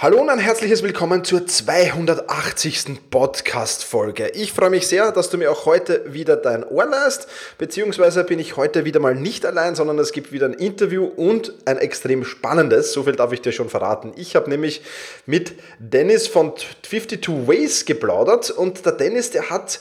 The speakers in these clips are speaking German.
Hallo und ein herzliches Willkommen zur 280. Podcast-Folge. Ich freue mich sehr, dass du mir auch heute wieder dein Ohr leist, beziehungsweise bin ich heute wieder mal nicht allein, sondern es gibt wieder ein Interview und ein extrem spannendes, so viel darf ich dir schon verraten. Ich habe nämlich mit Dennis von 52 Ways geplaudert und der Dennis, der hat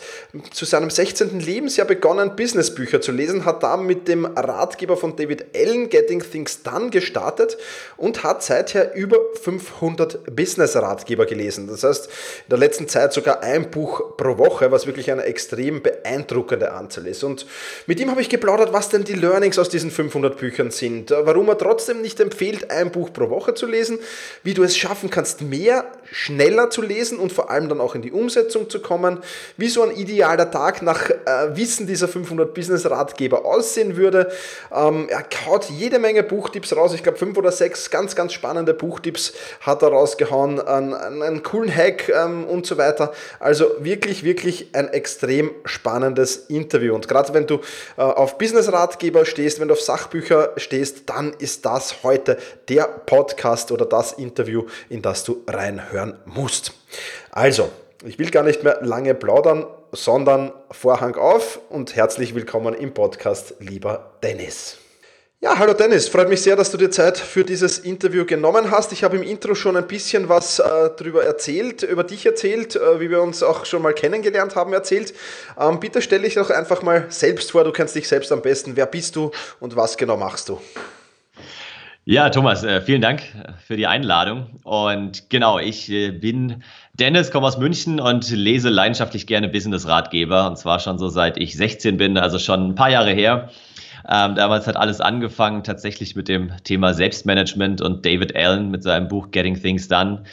zu seinem 16. Lebensjahr begonnen, Businessbücher zu lesen, hat da mit dem Ratgeber von David Allen, Getting Things Done, gestartet und hat seither über 500 500 Business-Ratgeber gelesen. Das heißt, in der letzten Zeit sogar ein Buch pro Woche, was wirklich eine extrem beeindruckende Anzahl ist. Und mit ihm habe ich geplaudert, was denn die Learnings aus diesen 500 Büchern sind, warum er trotzdem nicht empfiehlt, ein Buch pro Woche zu lesen, wie du es schaffen kannst, mehr, schneller zu lesen und vor allem dann auch in die Umsetzung zu kommen, wie so ein idealer Tag nach äh, Wissen dieser 500 Business-Ratgeber aussehen würde. Ähm, er kaut jede Menge Buchtipps raus, ich glaube fünf oder sechs ganz, ganz spannende Buchtipps hat er rausgehauen, einen, einen coolen Hack ähm, und so weiter. Also wirklich, wirklich ein extrem spannendes Interview. Und gerade wenn du äh, auf Business-Ratgeber stehst, wenn du auf Sachbücher stehst, dann ist das heute der Podcast oder das Interview, in das du reinhören musst. Also, ich will gar nicht mehr lange plaudern, sondern Vorhang auf und herzlich willkommen im Podcast, lieber Dennis. Ja, hallo Dennis, freut mich sehr, dass du dir Zeit für dieses Interview genommen hast. Ich habe im Intro schon ein bisschen was äh, darüber erzählt, über dich erzählt, äh, wie wir uns auch schon mal kennengelernt haben erzählt. Ähm, bitte stell dich doch einfach mal selbst vor, du kennst dich selbst am besten. Wer bist du und was genau machst du? Ja, Thomas, äh, vielen Dank für die Einladung. Und genau, ich äh, bin Dennis, komme aus München und lese leidenschaftlich gerne Business-Ratgeber. Und zwar schon so seit ich 16 bin, also schon ein paar Jahre her. Ähm, damals hat alles angefangen tatsächlich mit dem Thema Selbstmanagement und David Allen mit seinem Buch Getting Things Done.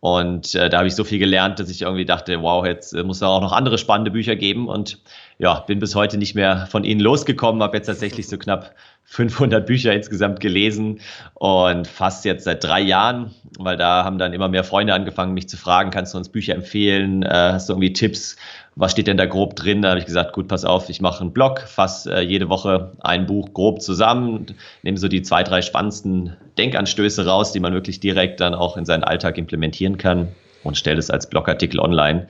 Und äh, da habe ich so viel gelernt, dass ich irgendwie dachte, wow, jetzt äh, muss es auch noch andere spannende Bücher geben. Und ja, bin bis heute nicht mehr von ihnen losgekommen, habe jetzt tatsächlich so knapp 500 Bücher insgesamt gelesen und fast jetzt seit drei Jahren, weil da haben dann immer mehr Freunde angefangen, mich zu fragen, kannst du uns Bücher empfehlen, äh, hast du irgendwie Tipps, was steht denn da grob drin? Da habe ich gesagt, gut, pass auf, ich mache einen Blog, fasse äh, jede Woche ein Buch grob zusammen, nehme so die zwei, drei spannendsten Denkanstöße raus, die man wirklich direkt dann auch in seinen Alltag implementieren kann und stelle es als Blogartikel online.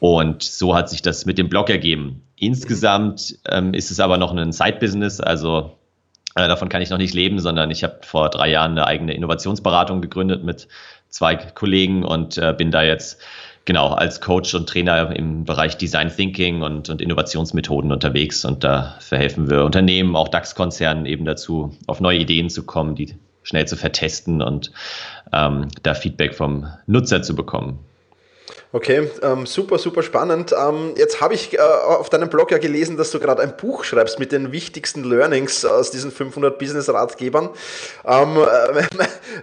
Und so hat sich das mit dem Blog ergeben. Insgesamt ähm, ist es aber noch ein Side-Business, also davon kann ich noch nicht leben, sondern ich habe vor drei Jahren eine eigene Innovationsberatung gegründet mit zwei Kollegen und äh, bin da jetzt genau als Coach und Trainer im Bereich Design Thinking und, und Innovationsmethoden unterwegs. Und da verhelfen wir Unternehmen, auch DAX-Konzernen eben dazu, auf neue Ideen zu kommen, die schnell zu vertesten und ähm, da Feedback vom Nutzer zu bekommen. Okay, ähm, super, super spannend. Ähm, jetzt habe ich äh, auf deinem Blog ja gelesen, dass du gerade ein Buch schreibst mit den wichtigsten Learnings aus diesen 500 Business-Ratgebern. Ähm, äh,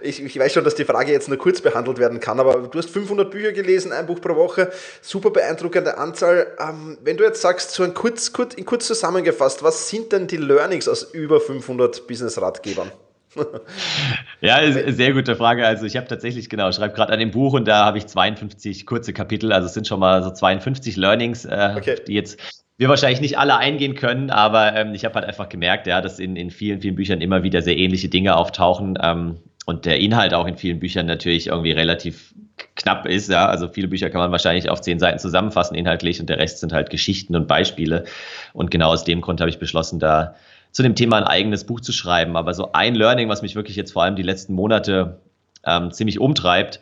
ich, ich, weiß schon, dass die Frage jetzt nur kurz behandelt werden kann, aber du hast 500 Bücher gelesen, ein Buch pro Woche, super beeindruckende Anzahl. Ähm, wenn du jetzt sagst, so ein kurz, kurz, kurz zusammengefasst, was sind denn die Learnings aus über 500 Business-Ratgebern? ja, sehr gute Frage. Also ich habe tatsächlich, genau, schreibe gerade an dem Buch und da habe ich 52 kurze Kapitel. Also es sind schon mal so 52 Learnings, äh, okay. die jetzt wir wahrscheinlich nicht alle eingehen können, aber ähm, ich habe halt einfach gemerkt, ja, dass in, in vielen, vielen Büchern immer wieder sehr ähnliche Dinge auftauchen ähm, und der Inhalt auch in vielen Büchern natürlich irgendwie relativ knapp ist. Ja, also viele Bücher kann man wahrscheinlich auf zehn Seiten zusammenfassen inhaltlich und der Rest sind halt Geschichten und Beispiele. Und genau aus dem Grund habe ich beschlossen, da zu dem Thema ein eigenes Buch zu schreiben. Aber so ein Learning, was mich wirklich jetzt vor allem die letzten Monate ähm, ziemlich umtreibt,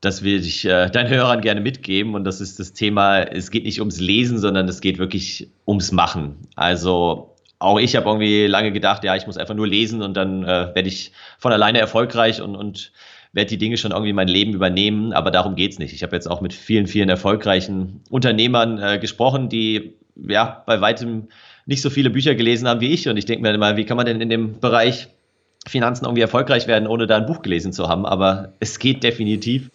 das will ich äh, deinen Hörern gerne mitgeben. Und das ist das Thema, es geht nicht ums Lesen, sondern es geht wirklich ums Machen. Also auch ich habe irgendwie lange gedacht, ja, ich muss einfach nur lesen und dann äh, werde ich von alleine erfolgreich und, und werde die Dinge schon irgendwie in mein Leben übernehmen. Aber darum geht es nicht. Ich habe jetzt auch mit vielen, vielen erfolgreichen Unternehmern äh, gesprochen, die ja bei weitem nicht so viele Bücher gelesen haben wie ich. Und ich denke mir immer, wie kann man denn in dem Bereich Finanzen irgendwie erfolgreich werden, ohne da ein Buch gelesen zu haben? Aber es geht definitiv.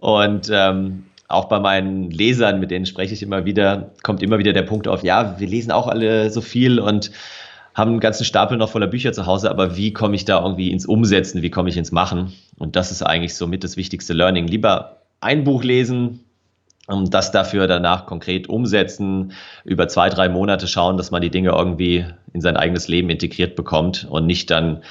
Und ähm, auch bei meinen Lesern, mit denen spreche ich immer wieder, kommt immer wieder der Punkt auf, ja, wir lesen auch alle so viel und haben einen ganzen Stapel noch voller Bücher zu Hause, aber wie komme ich da irgendwie ins Umsetzen, wie komme ich ins Machen? Und das ist eigentlich so mit das wichtigste Learning. Lieber ein Buch lesen, das dafür danach konkret umsetzen, über zwei, drei Monate schauen, dass man die Dinge irgendwie in sein eigenes Leben integriert bekommt und nicht dann,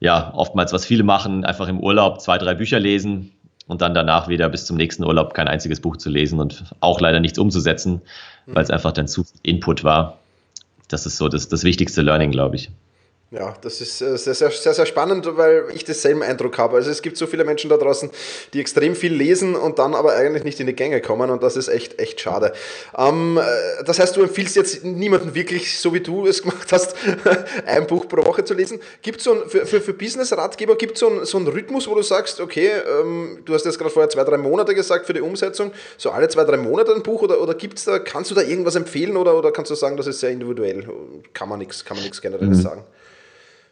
ja, oftmals, was viele machen, einfach im Urlaub zwei, drei Bücher lesen und dann danach wieder bis zum nächsten Urlaub kein einziges Buch zu lesen und auch leider nichts umzusetzen, weil es mhm. einfach dann zu Input war. Das ist so das, das wichtigste Learning, glaube ich. Ja, das ist äh, sehr, sehr, sehr, sehr spannend, weil ich denselben Eindruck habe. Also es gibt so viele Menschen da draußen, die extrem viel lesen und dann aber eigentlich nicht in die Gänge kommen und das ist echt, echt schade. Ähm, äh, das heißt, du empfiehlst jetzt niemanden wirklich, so wie du es gemacht hast, ein Buch pro Woche zu lesen. Gibt es so ein, für, für, für Business-Ratgeber, gibt so es so einen Rhythmus, wo du sagst, okay, ähm, du hast jetzt gerade vorher zwei, drei Monate gesagt für die Umsetzung, so alle zwei, drei Monate ein Buch oder, oder gibt's da, kannst du da irgendwas empfehlen oder, oder kannst du sagen, das ist sehr individuell? Kann man nichts, kann man nichts generelles mhm. sagen?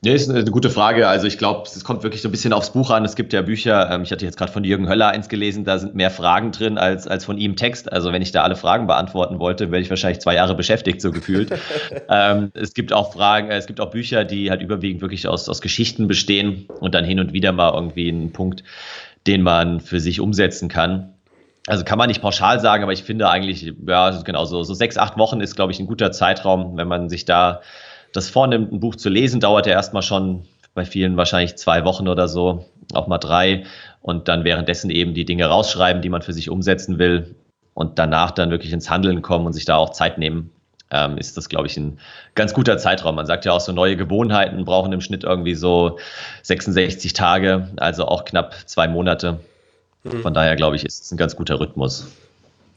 Ja, ist eine gute Frage. Also ich glaube, es kommt wirklich so ein bisschen aufs Buch an. Es gibt ja Bücher, ähm, ich hatte jetzt gerade von Jürgen Höller eins gelesen, da sind mehr Fragen drin als, als von ihm Text. Also wenn ich da alle Fragen beantworten wollte, wäre ich wahrscheinlich zwei Jahre beschäftigt, so gefühlt. ähm, es gibt auch Fragen, äh, es gibt auch Bücher, die halt überwiegend wirklich aus, aus Geschichten bestehen und dann hin und wieder mal irgendwie einen Punkt, den man für sich umsetzen kann. Also kann man nicht pauschal sagen, aber ich finde eigentlich, ja, genau, so, so sechs, acht Wochen ist, glaube ich, ein guter Zeitraum, wenn man sich da das vornimmt, ein Buch zu lesen, dauert ja erstmal schon bei vielen wahrscheinlich zwei Wochen oder so, auch mal drei. Und dann währenddessen eben die Dinge rausschreiben, die man für sich umsetzen will. Und danach dann wirklich ins Handeln kommen und sich da auch Zeit nehmen, ähm, ist das, glaube ich, ein ganz guter Zeitraum. Man sagt ja auch so, neue Gewohnheiten brauchen im Schnitt irgendwie so 66 Tage, also auch knapp zwei Monate. Mhm. Von daher, glaube ich, ist es ein ganz guter Rhythmus.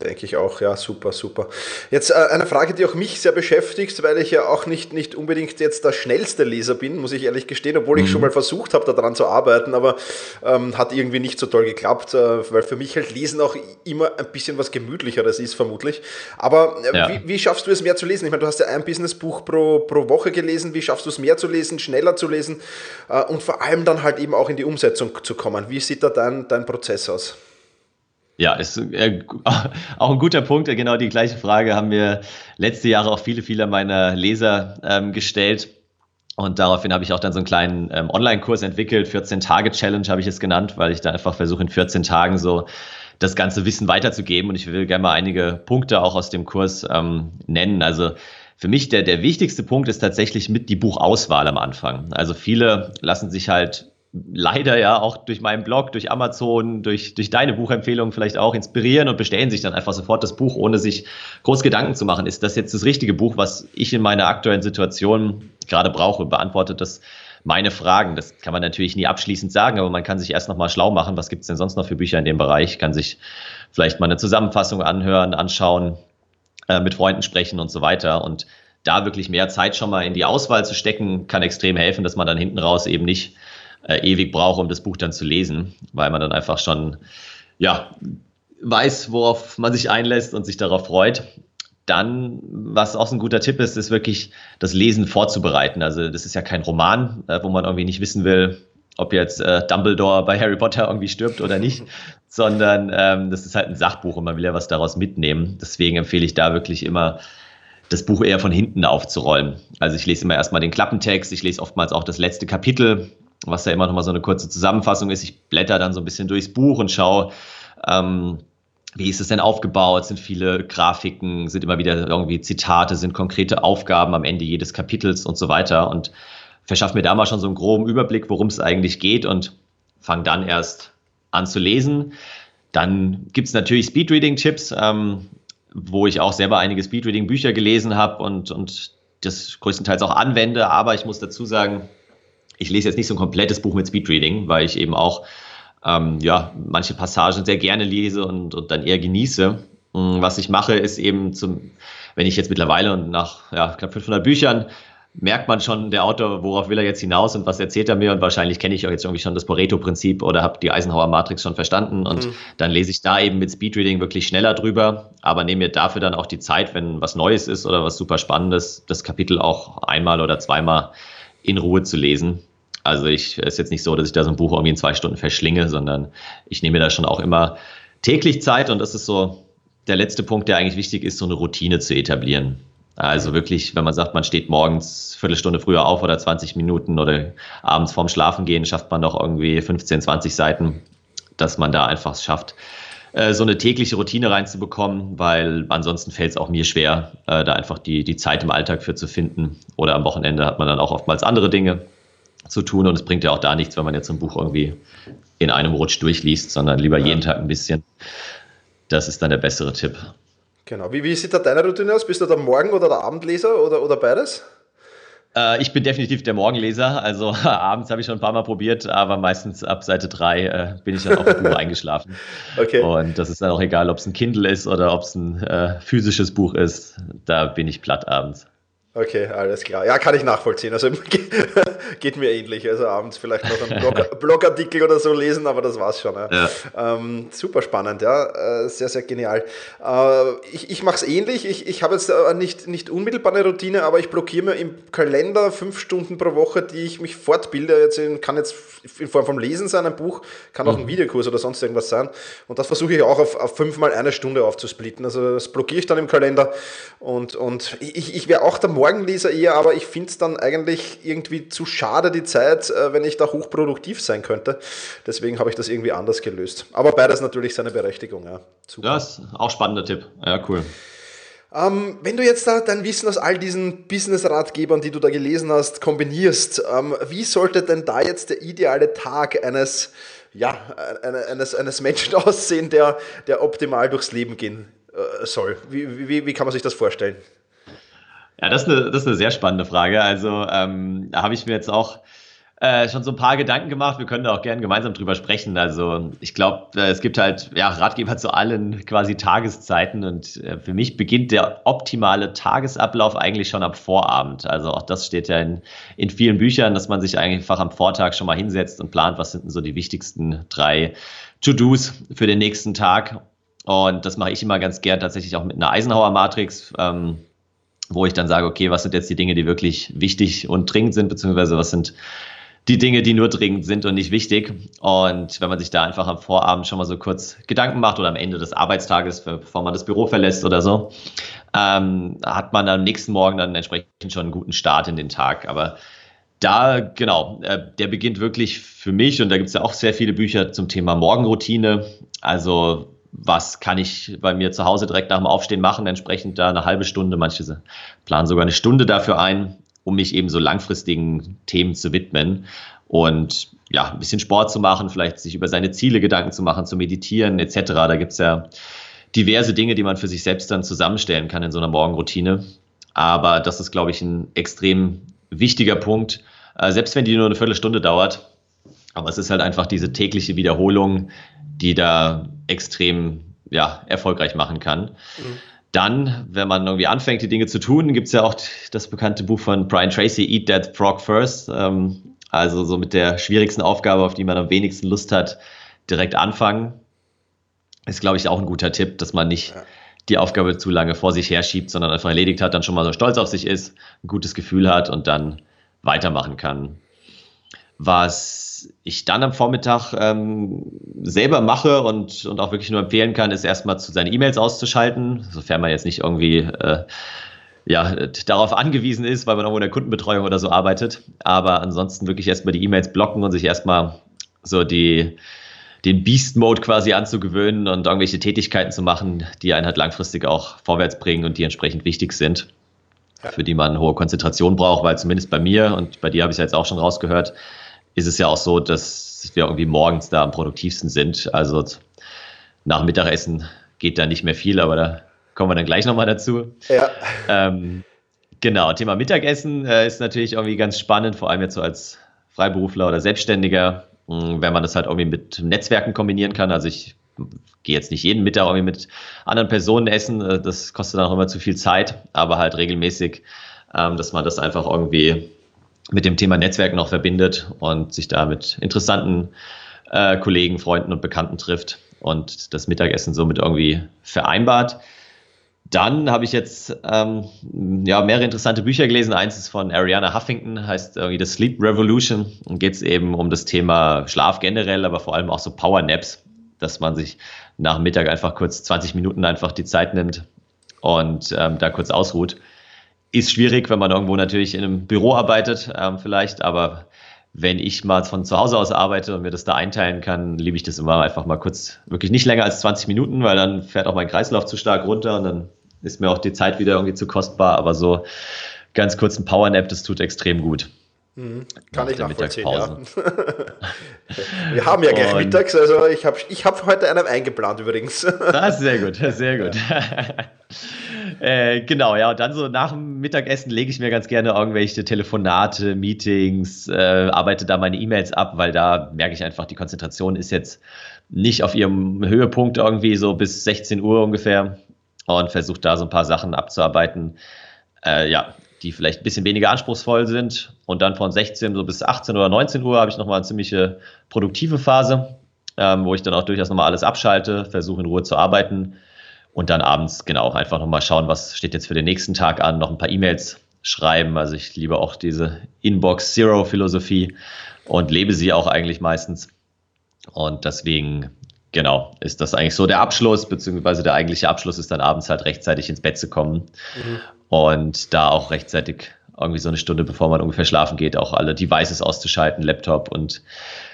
Denke ich auch, ja, super, super. Jetzt äh, eine Frage, die auch mich sehr beschäftigt, weil ich ja auch nicht, nicht unbedingt jetzt der schnellste Leser bin, muss ich ehrlich gestehen, obwohl mhm. ich schon mal versucht habe, daran zu arbeiten, aber ähm, hat irgendwie nicht so toll geklappt, äh, weil für mich halt Lesen auch immer ein bisschen was Gemütlicheres ist, vermutlich. Aber äh, ja. wie, wie, schaffst du es mehr zu lesen? Ich meine, du hast ja ein Businessbuch pro, pro Woche gelesen, wie schaffst du es mehr zu lesen, schneller zu lesen äh, und vor allem dann halt eben auch in die Umsetzung zu kommen? Wie sieht da dein, dein Prozess aus? Ja, ist äh, auch ein guter Punkt. Genau die gleiche Frage haben wir letzte Jahre auch viele, viele meiner Leser ähm, gestellt. Und daraufhin habe ich auch dann so einen kleinen ähm, Online-Kurs entwickelt. 14-Tage-Challenge habe ich es genannt, weil ich da einfach versuche, in 14 Tagen so das ganze Wissen weiterzugeben. Und ich will gerne mal einige Punkte auch aus dem Kurs ähm, nennen. Also für mich der, der wichtigste Punkt ist tatsächlich mit die Buchauswahl am Anfang. Also viele lassen sich halt leider ja auch durch meinen Blog, durch Amazon, durch, durch deine Buchempfehlungen vielleicht auch inspirieren und bestellen sich dann einfach sofort das Buch, ohne sich groß Gedanken zu machen. Ist das jetzt das richtige Buch, was ich in meiner aktuellen Situation gerade brauche? Beantwortet das meine Fragen? Das kann man natürlich nie abschließend sagen, aber man kann sich erst nochmal schlau machen. Was gibt es denn sonst noch für Bücher in dem Bereich? Kann sich vielleicht mal eine Zusammenfassung anhören, anschauen, äh, mit Freunden sprechen und so weiter. Und da wirklich mehr Zeit schon mal in die Auswahl zu stecken, kann extrem helfen, dass man dann hinten raus eben nicht äh, ewig braucht, um das Buch dann zu lesen, weil man dann einfach schon, ja, weiß, worauf man sich einlässt und sich darauf freut. Dann, was auch so ein guter Tipp ist, ist wirklich das Lesen vorzubereiten. Also das ist ja kein Roman, äh, wo man irgendwie nicht wissen will, ob jetzt äh, Dumbledore bei Harry Potter irgendwie stirbt oder nicht, sondern ähm, das ist halt ein Sachbuch und man will ja was daraus mitnehmen. Deswegen empfehle ich da wirklich immer, das Buch eher von hinten aufzurollen. Also ich lese immer erstmal den Klappentext, ich lese oftmals auch das letzte Kapitel, was ja immer noch mal so eine kurze Zusammenfassung ist. Ich blätter dann so ein bisschen durchs Buch und schaue, ähm, wie ist es denn aufgebaut? Sind viele Grafiken, sind immer wieder irgendwie Zitate, sind konkrete Aufgaben am Ende jedes Kapitels und so weiter und verschaffe mir da mal schon so einen groben Überblick, worum es eigentlich geht und fange dann erst an zu lesen. Dann gibt es natürlich Speedreading-Tipps, ähm, wo ich auch selber einige Speedreading-Bücher gelesen habe und, und das größtenteils auch anwende. Aber ich muss dazu sagen, ich lese jetzt nicht so ein komplettes Buch mit Speedreading, weil ich eben auch ähm, ja, manche Passagen sehr gerne lese und, und dann eher genieße. Mm, was ich mache, ist eben zum, wenn ich jetzt mittlerweile und nach ja, knapp 500 Büchern merkt man schon, der Autor, worauf will er jetzt hinaus und was erzählt er mir und wahrscheinlich kenne ich auch jetzt irgendwie schon das Pareto-Prinzip oder habe die Eisenhower Matrix schon verstanden und mhm. dann lese ich da eben mit Speedreading wirklich schneller drüber, aber nehme mir dafür dann auch die Zeit, wenn was Neues ist oder was super Spannendes, das Kapitel auch einmal oder zweimal in Ruhe zu lesen. Also ich ist jetzt nicht so, dass ich da so ein Buch irgendwie in zwei Stunden verschlinge, sondern ich nehme da schon auch immer täglich Zeit und das ist so der letzte Punkt, der eigentlich wichtig ist, so eine Routine zu etablieren. Also wirklich, wenn man sagt, man steht morgens Viertelstunde früher auf oder 20 Minuten oder abends vorm Schlafen gehen, schafft man doch irgendwie 15, 20 Seiten, dass man da einfach es schafft, äh, so eine tägliche Routine reinzubekommen, weil ansonsten fällt es auch mir schwer, äh, da einfach die, die Zeit im Alltag für zu finden. Oder am Wochenende hat man dann auch oftmals andere Dinge zu tun und es bringt ja auch da nichts, wenn man jetzt ein Buch irgendwie in einem Rutsch durchliest, sondern lieber ja. jeden Tag ein bisschen. Das ist dann der bessere Tipp. Genau. Wie, wie sieht da deine Routine aus? Bist du der Morgen- oder der Abendleser oder, oder beides? Äh, ich bin definitiv der Morgenleser. Also abends habe ich schon ein paar Mal probiert, aber meistens ab Seite 3 äh, bin ich dann auf Buch eingeschlafen. Okay. Und das ist dann auch egal, ob es ein Kindle ist oder ob es ein äh, physisches Buch ist. Da bin ich platt abends. Okay, alles klar. Ja, kann ich nachvollziehen. Also geht mir ähnlich. Also abends vielleicht noch einen Blog Blogartikel oder so lesen, aber das war's schon. Ja. ja. Ähm, super spannend, ja. Äh, sehr, sehr genial. Äh, ich ich mache es ähnlich. Ich, ich habe jetzt äh, nicht, nicht unmittelbar eine Routine, aber ich blockiere mir im Kalender fünf Stunden pro Woche, die ich mich fortbilde. Jetzt in, kann jetzt in Form vom Lesen sein, ein Buch, kann auch ein mhm. Videokurs oder sonst irgendwas sein. Und das versuche ich auch auf, auf fünfmal eine Stunde aufzusplitten. Also das blockiere ich dann im Kalender. Und, und ich, ich wäre auch der Morgen Morgenleser eher, aber ich finde es dann eigentlich irgendwie zu schade die Zeit, äh, wenn ich da hochproduktiv sein könnte. Deswegen habe ich das irgendwie anders gelöst. Aber beides natürlich seine Berechtigung. Ja, Super. ja ist auch spannender Tipp. Ja, cool. Ähm, wenn du jetzt da dein Wissen aus all diesen Business-Ratgebern, die du da gelesen hast, kombinierst, ähm, wie sollte denn da jetzt der ideale Tag eines, ja, eines, eines Menschen aussehen, der, der optimal durchs Leben gehen äh, soll? Wie, wie, wie kann man sich das vorstellen? Ja, das ist eine, das ist eine sehr spannende Frage. Also ähm, da habe ich mir jetzt auch äh, schon so ein paar Gedanken gemacht. Wir können da auch gerne gemeinsam drüber sprechen. Also ich glaube, äh, es gibt halt ja, Ratgeber zu allen quasi Tageszeiten und äh, für mich beginnt der optimale Tagesablauf eigentlich schon ab Vorabend. Also auch das steht ja in, in vielen Büchern, dass man sich einfach am Vortag schon mal hinsetzt und plant, was sind denn so die wichtigsten drei To-Dos für den nächsten Tag. Und das mache ich immer ganz gern tatsächlich auch mit einer Eisenhower-Matrix. Ähm, wo ich dann sage, okay, was sind jetzt die Dinge, die wirklich wichtig und dringend sind, beziehungsweise was sind die Dinge, die nur dringend sind und nicht wichtig. Und wenn man sich da einfach am Vorabend schon mal so kurz Gedanken macht oder am Ende des Arbeitstages, bevor man das Büro verlässt oder so, ähm, hat man am nächsten Morgen dann entsprechend schon einen guten Start in den Tag. Aber da, genau, äh, der beginnt wirklich für mich und da gibt es ja auch sehr viele Bücher zum Thema Morgenroutine. Also was kann ich bei mir zu Hause direkt nach dem Aufstehen machen, entsprechend da eine halbe Stunde, manche planen sogar eine Stunde dafür ein. um mich eben so langfristigen Themen zu widmen und ja, ein bisschen Sport zu machen, vielleicht sich über seine Ziele Gedanken zu machen, zu meditieren etc. Da gibt es ja diverse Dinge, die man für sich selbst dann zusammenstellen kann in so einer Morgenroutine. Aber das ist, glaube ich, ein extrem wichtiger Punkt, äh, selbst wenn die nur eine Viertelstunde dauert. Aber es ist halt einfach diese tägliche Wiederholung, die da extrem ja, erfolgreich machen kann. Mhm. Dann, wenn man irgendwie anfängt, die Dinge zu tun, gibt es ja auch das bekannte Buch von Brian Tracy, Eat That Frog First. Ähm, also so mit der schwierigsten Aufgabe, auf die man am wenigsten Lust hat, direkt anfangen. Ist, glaube ich, auch ein guter Tipp, dass man nicht ja. die Aufgabe zu lange vor sich herschiebt, sondern einfach erledigt hat, dann schon mal so stolz auf sich ist, ein gutes Gefühl hat und dann weitermachen kann. Was ich dann am Vormittag ähm, selber mache und, und auch wirklich nur empfehlen kann, ist erstmal zu seine E-Mails auszuschalten, sofern man jetzt nicht irgendwie äh, ja, darauf angewiesen ist, weil man irgendwo in der Kundenbetreuung oder so arbeitet. Aber ansonsten wirklich erstmal die E-Mails blocken und sich erstmal so die, den Beast-Mode quasi anzugewöhnen und irgendwelche Tätigkeiten zu machen, die einen halt langfristig auch vorwärts bringen und die entsprechend wichtig sind für die man hohe Konzentration braucht, weil zumindest bei mir und bei dir habe ich es jetzt auch schon rausgehört, ist es ja auch so, dass wir irgendwie morgens da am produktivsten sind. Also nach Mittagessen geht da nicht mehr viel, aber da kommen wir dann gleich nochmal dazu. Ja. Ähm, genau, Thema Mittagessen äh, ist natürlich irgendwie ganz spannend, vor allem jetzt so als Freiberufler oder Selbstständiger, mh, hm, wenn man das halt irgendwie mit Netzwerken kombinieren kann. Also ich gehe jetzt nicht jeden Mittag irgendwie mit anderen Personen essen, äh, das kostet dann auch immer zu viel Zeit, aber halt regelmäßig, ähm, dass man das einfach irgendwie mit dem Thema Netzwerk noch verbindet und sich da mit interessanten äh, Kollegen, Freunden und Bekannten trifft und das Mittagessen somit irgendwie vereinbart. Dann habe ich jetzt ähm, ja, mehrere interessante Bücher gelesen. Eins ist von Ariana Huffington, heißt irgendwie The Sleep Revolution und geht es eben um das Thema Schlaf generell, aber vor allem auch so Power Naps, dass man sich nach Mittag einfach kurz 20 Minuten einfach die Zeit nimmt und ähm, da kurz ausruht. Ist schwierig, wenn man irgendwo natürlich in einem Büro arbeitet, ähm, vielleicht, aber wenn ich mal von zu Hause aus arbeite und mir das da einteilen kann, liebe ich das immer einfach mal kurz, wirklich nicht länger als 20 Minuten, weil dann fährt auch mein Kreislauf zu stark runter und dann ist mir auch die Zeit wieder irgendwie zu kostbar, aber so ganz kurz ein Powernap, das tut extrem gut. Mhm. Kann ich nachvollziehen, ja. Wir haben ja gleich und mittags, also ich habe ich hab heute einen eingeplant übrigens. Das ist sehr gut, sehr gut. äh, genau, ja, und dann so nach dem Mittagessen lege ich mir ganz gerne irgendwelche Telefonate, Meetings, äh, arbeite da meine E-Mails ab, weil da merke ich einfach, die Konzentration ist jetzt nicht auf ihrem Höhepunkt irgendwie so bis 16 Uhr ungefähr und versuche da so ein paar Sachen abzuarbeiten. Äh, ja, die vielleicht ein bisschen weniger anspruchsvoll sind. Und dann von 16 so bis 18 oder 19 Uhr habe ich nochmal eine ziemliche produktive Phase, ähm, wo ich dann auch durchaus nochmal alles abschalte, versuche in Ruhe zu arbeiten und dann abends genau einfach nochmal schauen, was steht jetzt für den nächsten Tag an, noch ein paar E-Mails schreiben. Also ich liebe auch diese Inbox Zero Philosophie und lebe sie auch eigentlich meistens. Und deswegen, genau, ist das eigentlich so der Abschluss, beziehungsweise der eigentliche Abschluss ist dann abends halt rechtzeitig ins Bett zu kommen. Mhm und da auch rechtzeitig irgendwie so eine Stunde bevor man ungefähr schlafen geht, auch alle Devices auszuschalten, Laptop und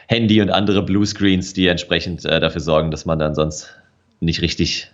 Handy und andere Bluescreens, die entsprechend äh, dafür sorgen, dass man dann sonst nicht richtig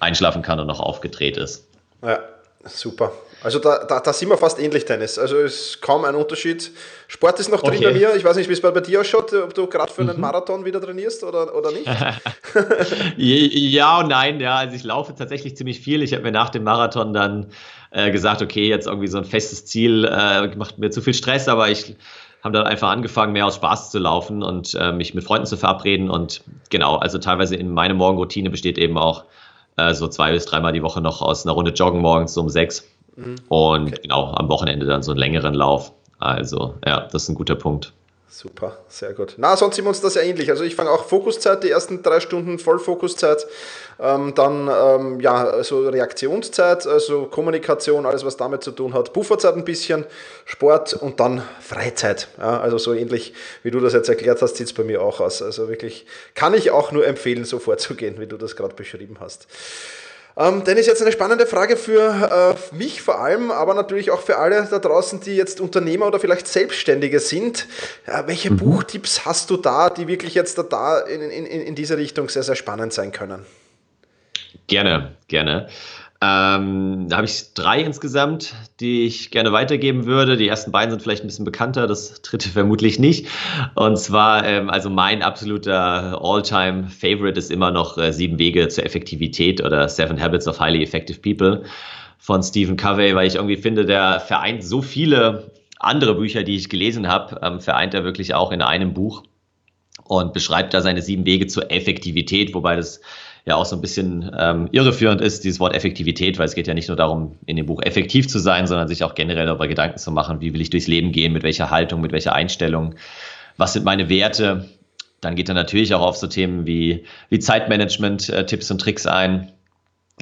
einschlafen kann und noch aufgedreht ist. Ja, super. Also da, da, da sind wir fast ähnlich, Dennis. Also es ist kaum ein Unterschied. Sport ist noch drin okay. bei mir. Ich weiß nicht, wie es bei dir ausschaut, ob du gerade für einen mhm. Marathon wieder trainierst oder, oder nicht. ja und nein, ja. Also ich laufe tatsächlich ziemlich viel. Ich habe mir nach dem Marathon dann äh, gesagt, okay, jetzt irgendwie so ein festes Ziel äh, macht mir zu viel Stress, aber ich habe dann einfach angefangen, mehr aus Spaß zu laufen und äh, mich mit Freunden zu verabreden. Und genau, also teilweise in meine Morgenroutine besteht eben auch äh, so zwei bis dreimal die Woche noch aus einer Runde Joggen morgens um sechs Mhm. Und okay. genau, am Wochenende dann so einen längeren Lauf. Also, ja, das ist ein guter Punkt. Super, sehr gut. Na, sonst sind wir uns das ja ähnlich. Also ich fange auch Fokuszeit, die ersten drei Stunden Vollfokuszeit, ähm, dann ähm, ja, also Reaktionszeit, also Kommunikation, alles was damit zu tun hat, Pufferzeit ein bisschen, Sport und dann Freizeit. Ja, also so ähnlich, wie du das jetzt erklärt hast, sieht es bei mir auch aus. Also wirklich, kann ich auch nur empfehlen, so vorzugehen, wie du das gerade beschrieben hast. Ähm, Dennis, jetzt eine spannende Frage für äh, mich vor allem, aber natürlich auch für alle da draußen, die jetzt Unternehmer oder vielleicht Selbstständige sind. Äh, welche mhm. Buchtipps hast du da, die wirklich jetzt da in, in, in dieser Richtung sehr, sehr spannend sein können? Gerne, gerne. Ähm, da habe ich drei insgesamt, die ich gerne weitergeben würde. Die ersten beiden sind vielleicht ein bisschen bekannter, das dritte vermutlich nicht. Und zwar, ähm, also mein absoluter All-Time-Favorite ist immer noch äh, Sieben Wege zur Effektivität oder Seven Habits of Highly Effective People von Stephen Covey, weil ich irgendwie finde, der vereint so viele andere Bücher, die ich gelesen habe, ähm, vereint er wirklich auch in einem Buch und beschreibt da seine sieben Wege zur Effektivität, wobei das ja auch so ein bisschen ähm, irreführend ist, dieses Wort Effektivität, weil es geht ja nicht nur darum, in dem Buch effektiv zu sein, sondern sich auch generell darüber Gedanken zu machen, wie will ich durchs Leben gehen, mit welcher Haltung, mit welcher Einstellung, was sind meine Werte. Dann geht er natürlich auch auf so Themen wie, wie Zeitmanagement, äh, Tipps und Tricks ein.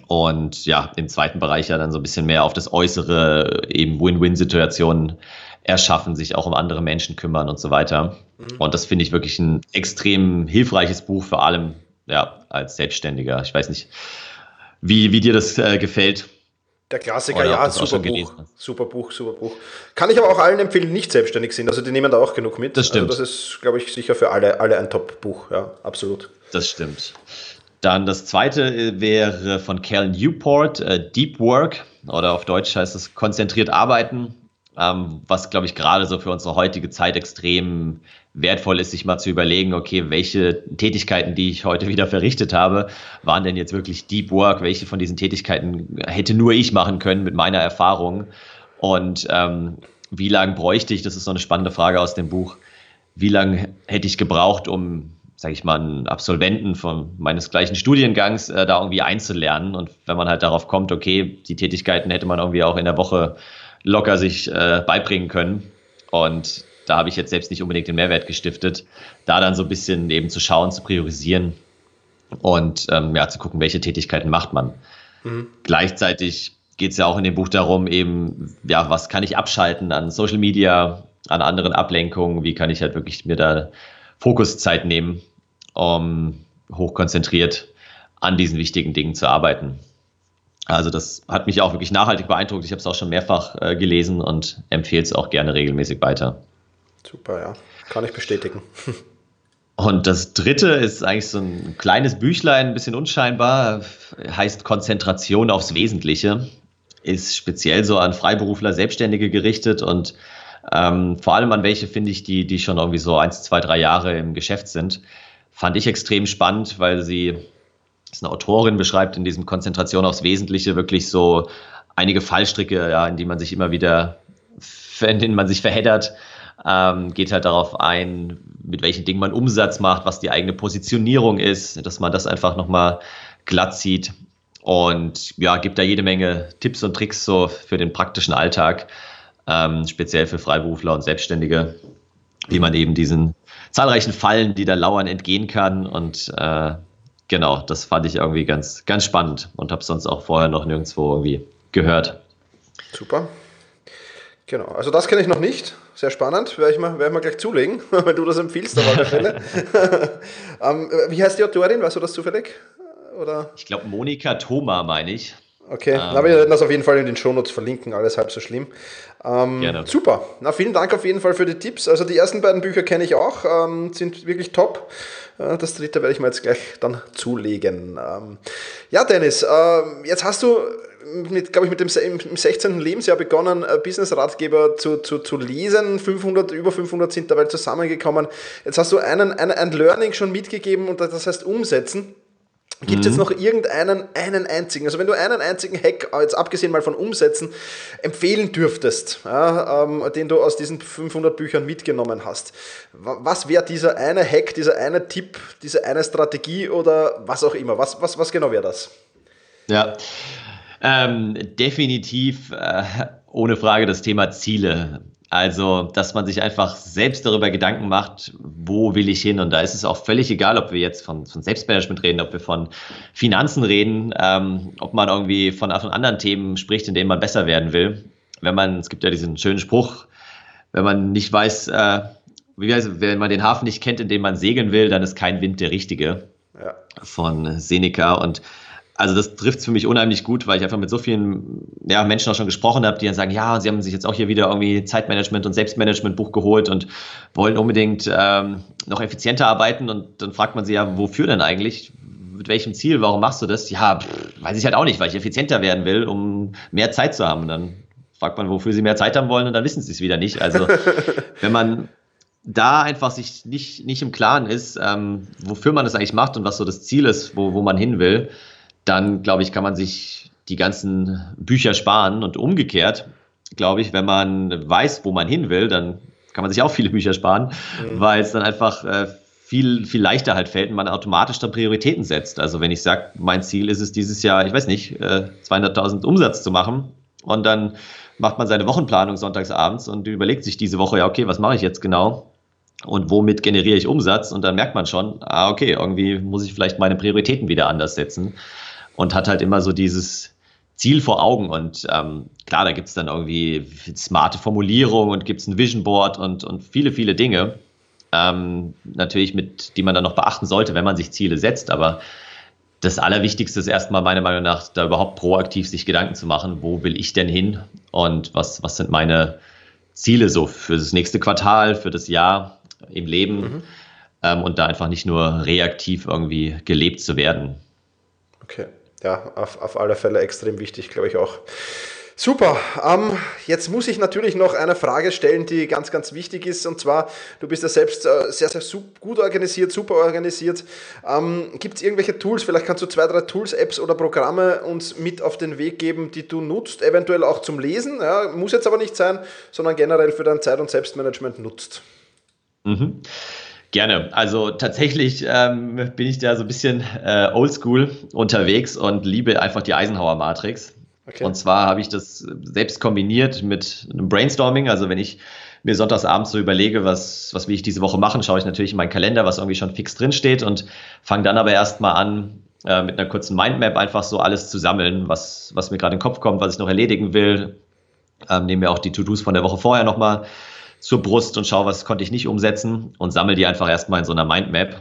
Und ja, im zweiten Bereich ja dann so ein bisschen mehr auf das Äußere, eben Win-Win-Situationen erschaffen, sich auch um andere Menschen kümmern und so weiter. Mhm. Und das finde ich wirklich ein extrem hilfreiches Buch, vor allem ja, als Selbstständiger. Ich weiß nicht, wie, wie dir das äh, gefällt. Der Klassiker, ja, super Buch. Super Buch, super Buch. Kann ich aber auch allen empfehlen, nicht selbstständig sind. Also die nehmen da auch genug mit. Das stimmt. Also das ist, glaube ich, sicher für alle, alle ein Top-Buch, ja, absolut. Das stimmt. Dann das zweite äh, wäre von Cal Newport, äh, Deep Work oder auf Deutsch heißt es konzentriert arbeiten ähm, was, glaube ich, gerade so für unsere heutige Zeit extrem wertvoll ist, sich mal zu überlegen, okay, welche Tätigkeiten, die ich heute wieder verrichtet habe, waren denn jetzt wirklich Deep Work? Welche von diesen Tätigkeiten hätte nur ich machen können mit meiner Erfahrung? Und ähm, wie lange bräuchte ich, das ist so eine spannende Frage aus dem Buch, wie lange hätte ich gebraucht, um, sage ich mal, einen Absolventen von meines gleichen Studiengangs äh, da irgendwie einzulernen? Und wenn man halt darauf kommt, okay, die Tätigkeiten hätte man irgendwie auch in der Woche locker sich äh, beibringen können. Und da habe ich jetzt selbst nicht unbedingt den Mehrwert gestiftet, da dann so ein bisschen eben zu schauen, zu priorisieren und ähm, ja, zu gucken, welche Tätigkeiten macht man. Mhm. Gleichzeitig geht es ja auch in dem Buch darum, eben, ja, was kann ich abschalten an Social Media, an anderen Ablenkungen, wie kann ich halt wirklich mir da Fokuszeit nehmen, um hochkonzentriert an diesen wichtigen Dingen zu arbeiten. Also das hat mich auch wirklich nachhaltig beeindruckt. Ich habe es auch schon mehrfach äh, gelesen und empfehle es auch gerne regelmäßig weiter. Super, ja. Kann ich bestätigen. Und das dritte ist eigentlich so ein kleines Büchlein, ein bisschen unscheinbar, heißt Konzentration aufs Wesentliche. Ist speziell so an Freiberufler, Selbstständige gerichtet und ähm, vor allem an welche finde ich, die, die schon irgendwie so eins, zwei, drei Jahre im Geschäft sind. Fand ich extrem spannend, weil sie ist eine Autorin, beschreibt in diesem Konzentration aufs Wesentliche wirklich so einige Fallstricke, ja, in die man sich immer wieder, in denen man sich verheddert. Ähm, geht halt darauf ein, mit welchen Dingen man Umsatz macht, was die eigene Positionierung ist, dass man das einfach nochmal glatt sieht. Und ja, gibt da jede Menge Tipps und Tricks so für den praktischen Alltag, ähm, speziell für Freiberufler und Selbstständige, wie man eben diesen zahlreichen Fallen, die da lauern, entgehen kann und äh, genau, das fand ich irgendwie ganz, ganz spannend und habe sonst auch vorher noch nirgendwo irgendwie gehört. Super. Genau, also das kenne ich noch nicht. Sehr spannend. Werde ich mal, werde ich mal gleich zulegen, wenn du das empfiehlst auf alle Fälle. ähm, wie heißt die Autorin? Weißt du das zufällig? Oder? Ich glaube, Monika Thoma meine ich. Okay, ähm, aber wir werden das auf jeden Fall in den Shownotes verlinken, alles halb so schlimm. Ähm, Gerne. Super, na vielen Dank auf jeden Fall für die Tipps. Also die ersten beiden Bücher kenne ich auch, ähm, sind wirklich top. Äh, das dritte werde ich mir jetzt gleich dann zulegen. Ähm, ja, Dennis, äh, jetzt hast du mit, glaube ich, mit dem im 16. Lebensjahr begonnen, äh, Business-Ratgeber zu, zu, zu lesen. 500, über 500 sind dabei zusammengekommen. Jetzt hast du einen, ein, ein Learning schon mitgegeben und das heißt umsetzen. Gibt es jetzt mhm. noch irgendeinen, einen einzigen, also wenn du einen einzigen Hack, jetzt abgesehen mal von Umsätzen, empfehlen dürftest, ja, ähm, den du aus diesen 500 Büchern mitgenommen hast, was wäre dieser eine Hack, dieser eine Tipp, diese eine Strategie oder was auch immer? Was, was, was genau wäre das? Ja, ähm, definitiv äh, ohne Frage das Thema Ziele. Also, dass man sich einfach selbst darüber Gedanken macht, wo will ich hin? Und da ist es auch völlig egal, ob wir jetzt von, von Selbstmanagement reden, ob wir von Finanzen reden, ähm, ob man irgendwie von, von anderen Themen spricht, in denen man besser werden will. Wenn man, es gibt ja diesen schönen Spruch, wenn man nicht weiß, äh, wie heißt, wenn man den Hafen nicht kennt, in dem man segeln will, dann ist kein Wind der richtige. Ja. Von Seneca. Und also das trifft es für mich unheimlich gut, weil ich einfach mit so vielen ja, Menschen auch schon gesprochen habe, die dann sagen, ja, sie haben sich jetzt auch hier wieder irgendwie Zeitmanagement und Selbstmanagement-Buch geholt und wollen unbedingt ähm, noch effizienter arbeiten. Und dann fragt man sie ja, wofür denn eigentlich? mit welchem Ziel, warum machst du das? Ja, pff, weiß ich halt auch nicht, weil ich effizienter werden will, um mehr Zeit zu haben. Und dann fragt man, wofür sie mehr Zeit haben wollen und dann wissen sie es wieder nicht. Also wenn man da einfach sich nicht, nicht im Klaren ist, ähm, wofür man das eigentlich macht und was so das Ziel ist, wo, wo man hin will, dann glaube ich, kann man sich die ganzen Bücher sparen und umgekehrt, glaube ich, wenn man weiß, wo man hin will, dann kann man sich auch viele Bücher sparen, mhm. weil es dann einfach äh, viel, viel leichter halt fällt und man automatisch dann Prioritäten setzt. Also wenn ich sage, mein Ziel ist es dieses Jahr, ich weiß nicht, äh, 200.000 Umsatz zu machen und dann macht man seine Wochenplanung sonntags abends und überlegt sich diese Woche, ja, okay, was mache ich jetzt genau? Und womit generiere ich Umsatz? Und dann merkt man schon, ah, okay, irgendwie muss ich vielleicht meine Prioritäten wieder anders setzen. Und hat halt immer so dieses Ziel vor Augen. Und ähm, klar, da gibt es dann irgendwie smarte Formulierung und gibt es ein Vision Board und, und viele, viele Dinge. Ähm, natürlich, mit die man dann noch beachten sollte, wenn man sich Ziele setzt. Aber das Allerwichtigste ist erstmal meiner Meinung nach, da überhaupt proaktiv sich Gedanken zu machen, wo will ich denn hin und was, was sind meine Ziele so für das nächste Quartal, für das Jahr im Leben mhm. ähm, und da einfach nicht nur reaktiv irgendwie gelebt zu werden. Okay, ja, auf, auf alle Fälle extrem wichtig, glaube ich auch. Super. Ähm, jetzt muss ich natürlich noch eine Frage stellen, die ganz, ganz wichtig ist. Und zwar, du bist ja selbst äh, sehr, sehr gut organisiert, super organisiert. Ähm, Gibt es irgendwelche Tools? Vielleicht kannst du zwei, drei Tools, Apps oder Programme uns mit auf den Weg geben, die du nutzt, eventuell auch zum Lesen. Ja, muss jetzt aber nicht sein, sondern generell für dein Zeit- und Selbstmanagement nutzt. Mhm. Gerne. Also tatsächlich ähm, bin ich da so ein bisschen äh, oldschool unterwegs und liebe einfach die Eisenhower Matrix. Okay. Und zwar habe ich das selbst kombiniert mit einem Brainstorming. Also wenn ich mir sonntagsabends so überlege, was, was will ich diese Woche machen, schaue ich natürlich in meinen Kalender, was irgendwie schon fix drin steht und fange dann aber erstmal an, äh, mit einer kurzen Mindmap einfach so alles zu sammeln, was, was mir gerade in den Kopf kommt, was ich noch erledigen will. Ähm, nehme mir auch die To-Dos von der Woche vorher nochmal zur Brust und schaue, was konnte ich nicht umsetzen und sammle die einfach erstmal in so einer Mindmap.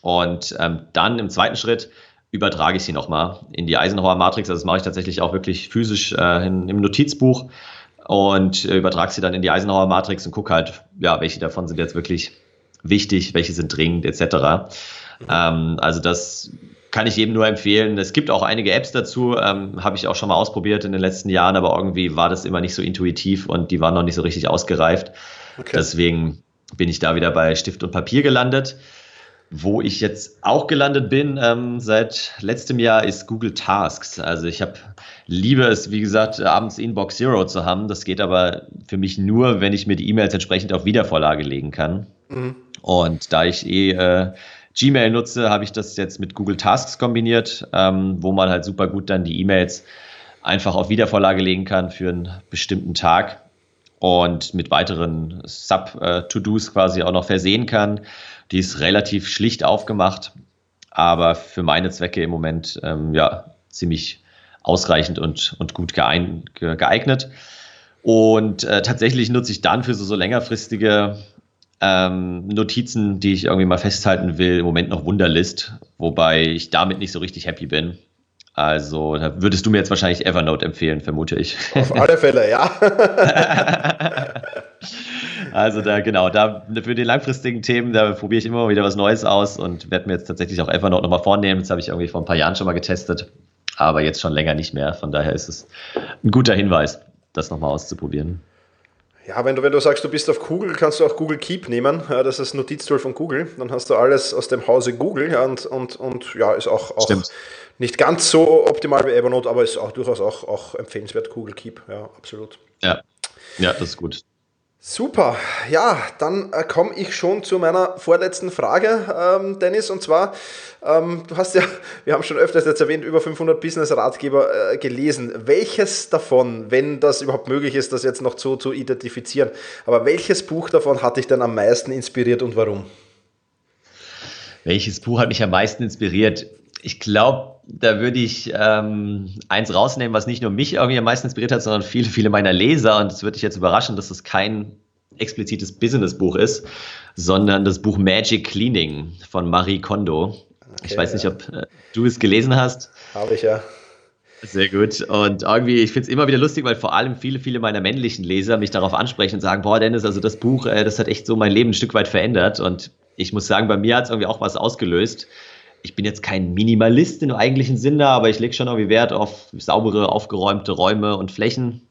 Und ähm, dann im zweiten Schritt übertrage ich sie nochmal in die Eisenhower Matrix. Also das mache ich tatsächlich auch wirklich physisch äh, in, im Notizbuch und äh, übertrage sie dann in die Eisenhower Matrix und gucke halt, ja, welche davon sind jetzt wirklich wichtig, welche sind dringend, etc. Ähm, also das kann ich jedem nur empfehlen. Es gibt auch einige Apps dazu, ähm, habe ich auch schon mal ausprobiert in den letzten Jahren, aber irgendwie war das immer nicht so intuitiv und die waren noch nicht so richtig ausgereift. Okay. Deswegen bin ich da wieder bei Stift und Papier gelandet. Wo ich jetzt auch gelandet bin ähm, seit letztem Jahr ist Google Tasks. Also ich habe liebe es, wie gesagt, abends Inbox Zero zu haben. Das geht aber für mich nur, wenn ich mir die E-Mails entsprechend auf Wiedervorlage legen kann. Mhm. Und da ich eh äh, Gmail nutze, habe ich das jetzt mit Google Tasks kombiniert, ähm, wo man halt super gut dann die E-Mails einfach auf Wiedervorlage legen kann für einen bestimmten Tag und mit weiteren Sub-To-Dos quasi auch noch versehen kann. Die ist relativ schlicht aufgemacht, aber für meine Zwecke im Moment ähm, ja ziemlich ausreichend und, und gut geeignet. Und äh, tatsächlich nutze ich dann für so, so längerfristige ähm, Notizen, die ich irgendwie mal festhalten will, im Moment noch Wunderlist, wobei ich damit nicht so richtig happy bin. Also da würdest du mir jetzt wahrscheinlich Evernote empfehlen, vermute ich. Auf alle Fälle, ja. also da genau, da für die langfristigen Themen, da probiere ich immer wieder was Neues aus und werde mir jetzt tatsächlich auch Evernote nochmal vornehmen. Das habe ich irgendwie vor ein paar Jahren schon mal getestet, aber jetzt schon länger nicht mehr. Von daher ist es ein guter Hinweis, das nochmal auszuprobieren. Ja, wenn du, wenn du sagst, du bist auf Google, kannst du auch Google Keep nehmen. Ja, das ist das Notiztool von Google. Dann hast du alles aus dem Hause Google ja, und, und, und ja, ist auch, auch nicht ganz so optimal wie Evernote, aber ist auch durchaus auch, auch empfehlenswert, Google Keep. Ja, absolut. Ja, ja das ist gut. Super, ja, dann äh, komme ich schon zu meiner vorletzten Frage, ähm, Dennis, und zwar, ähm, du hast ja, wir haben schon öfters jetzt erwähnt, über 500 Business-Ratgeber äh, gelesen. Welches davon, wenn das überhaupt möglich ist, das jetzt noch so zu identifizieren, aber welches Buch davon hat dich denn am meisten inspiriert und warum? Welches Buch hat mich am meisten inspiriert? Ich glaube, da würde ich ähm, eins rausnehmen, was nicht nur mich irgendwie am meisten inspiriert hat, sondern viele, viele meiner Leser. Und es würde dich jetzt überraschen, dass es kein explizites Business-Buch ist, sondern das Buch Magic Cleaning von Marie Kondo. Okay, ich weiß ja. nicht, ob äh, du es gelesen hast. Habe ich ja. Sehr gut. Und irgendwie, ich finde es immer wieder lustig, weil vor allem viele, viele meiner männlichen Leser mich darauf ansprechen und sagen, boah, Dennis, also das Buch, äh, das hat echt so mein Leben ein Stück weit verändert. Und ich muss sagen, bei mir hat es irgendwie auch was ausgelöst ich bin jetzt kein Minimalist im eigentlichen Sinne, aber ich lege schon irgendwie Wert auf saubere, aufgeräumte Räume und Flächen.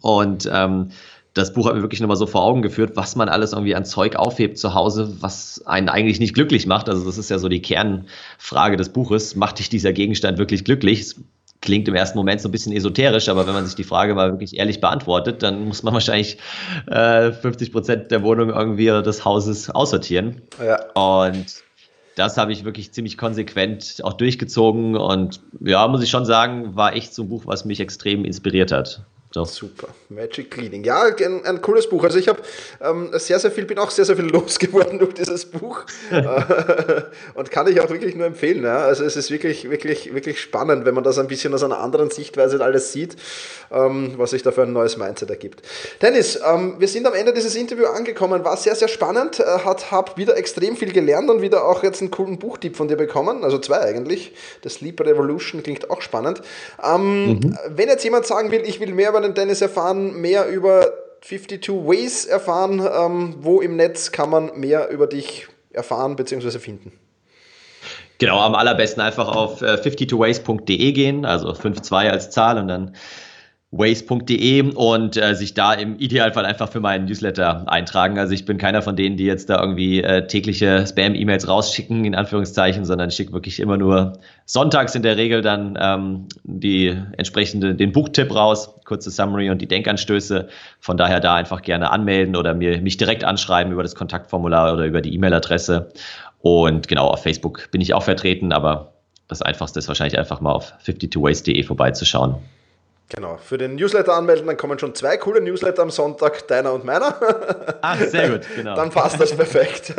Und ähm, das Buch hat mir wirklich nochmal so vor Augen geführt, was man alles irgendwie an Zeug aufhebt zu Hause, was einen eigentlich nicht glücklich macht. Also das ist ja so die Kernfrage des Buches. Macht dich dieser Gegenstand wirklich glücklich? Es klingt im ersten Moment so ein bisschen esoterisch, aber wenn man sich die Frage mal wirklich ehrlich beantwortet, dann muss man wahrscheinlich äh, 50 Prozent der Wohnung irgendwie des Hauses aussortieren. Ja. Und das habe ich wirklich ziemlich konsequent auch durchgezogen und ja, muss ich schon sagen, war echt so ein Buch, was mich extrem inspiriert hat. So. Super. Magic Cleaning. Ja, ein, ein cooles Buch. Also ich habe ähm, sehr, sehr viel, bin auch sehr, sehr viel losgeworden durch dieses Buch. und kann ich auch wirklich nur empfehlen. Ja? Also es ist wirklich, wirklich, wirklich spannend, wenn man das ein bisschen aus einer anderen Sichtweise alles sieht, ähm, was sich da für ein neues Mindset ergibt. Dennis, ähm, wir sind am Ende dieses Interviews angekommen. War sehr, sehr spannend. Äh, hat, hab wieder extrem viel gelernt und wieder auch jetzt einen coolen Buchtipp von dir bekommen. Also zwei eigentlich. Das Sleep Revolution klingt auch spannend. Ähm, mhm. Wenn jetzt jemand sagen will, ich will mehr über den Dennis erfahren, mehr über 52 Ways erfahren. Ähm, wo im Netz kann man mehr über dich erfahren bzw. finden? Genau, am allerbesten einfach auf äh, 52ways.de gehen, also 52 als Zahl und dann waze.de und äh, sich da im Idealfall einfach für meinen Newsletter eintragen. Also ich bin keiner von denen, die jetzt da irgendwie äh, tägliche Spam-E-Mails rausschicken, in Anführungszeichen, sondern ich schicke wirklich immer nur sonntags in der Regel dann ähm, die entsprechende, den Buchtipp raus, kurze Summary und die Denkanstöße. Von daher da einfach gerne anmelden oder mir, mich direkt anschreiben über das Kontaktformular oder über die E-Mail-Adresse. Und genau, auf Facebook bin ich auch vertreten, aber das Einfachste ist wahrscheinlich einfach mal auf 52ways.de vorbeizuschauen. Genau, für den Newsletter anmelden, dann kommen schon zwei coole Newsletter am Sonntag, deiner und meiner. Ach, sehr gut, genau. Dann passt das perfekt.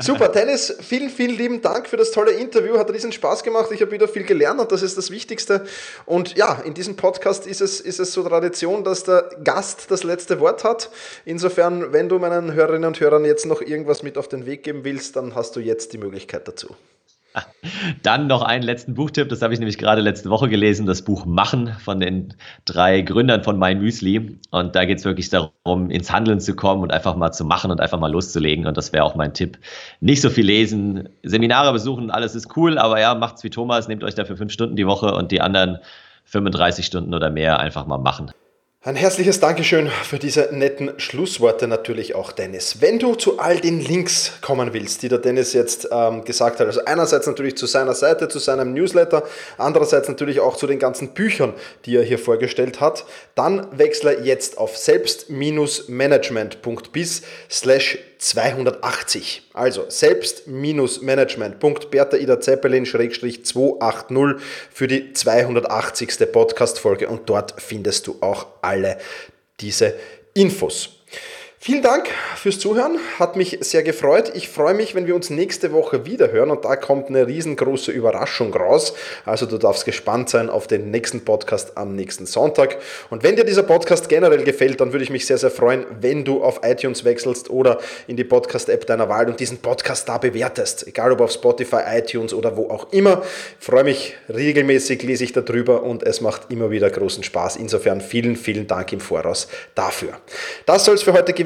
Super, Dennis, vielen, vielen lieben Dank für das tolle Interview. Hat riesen Spaß gemacht. Ich habe wieder viel gelernt und das ist das Wichtigste. Und ja, in diesem Podcast ist es, ist es so Tradition, dass der Gast das letzte Wort hat. Insofern, wenn du meinen Hörerinnen und Hörern jetzt noch irgendwas mit auf den Weg geben willst, dann hast du jetzt die Möglichkeit dazu. Dann noch einen letzten Buchtipp, das habe ich nämlich gerade letzte Woche gelesen, das Buch Machen von den drei Gründern von My Müsli. Und da geht es wirklich darum, ins Handeln zu kommen und einfach mal zu machen und einfach mal loszulegen. Und das wäre auch mein Tipp. Nicht so viel lesen, Seminare besuchen, alles ist cool, aber ja, macht's wie Thomas, nehmt euch dafür fünf Stunden die Woche und die anderen 35 Stunden oder mehr einfach mal machen. Ein herzliches Dankeschön für diese netten Schlussworte natürlich auch, Dennis. Wenn du zu all den Links kommen willst, die der Dennis jetzt ähm, gesagt hat, also einerseits natürlich zu seiner Seite, zu seinem Newsletter, andererseits natürlich auch zu den ganzen Büchern, die er hier vorgestellt hat, dann wechsle jetzt auf selbst-management.bis slash 280. Also selbst-management.bertha Ida Zeppelin-280 für die 280. Podcast-Folge und dort findest du auch alle diese Infos. Vielen Dank fürs Zuhören, hat mich sehr gefreut. Ich freue mich, wenn wir uns nächste Woche wieder hören und da kommt eine riesengroße Überraschung raus. Also du darfst gespannt sein auf den nächsten Podcast am nächsten Sonntag. Und wenn dir dieser Podcast generell gefällt, dann würde ich mich sehr, sehr freuen, wenn du auf iTunes wechselst oder in die Podcast-App deiner Wahl und diesen Podcast da bewertest. Egal ob auf Spotify, iTunes oder wo auch immer. Ich freue mich regelmäßig, lese ich darüber und es macht immer wieder großen Spaß. Insofern vielen, vielen Dank im Voraus dafür. Das soll es für heute gewesen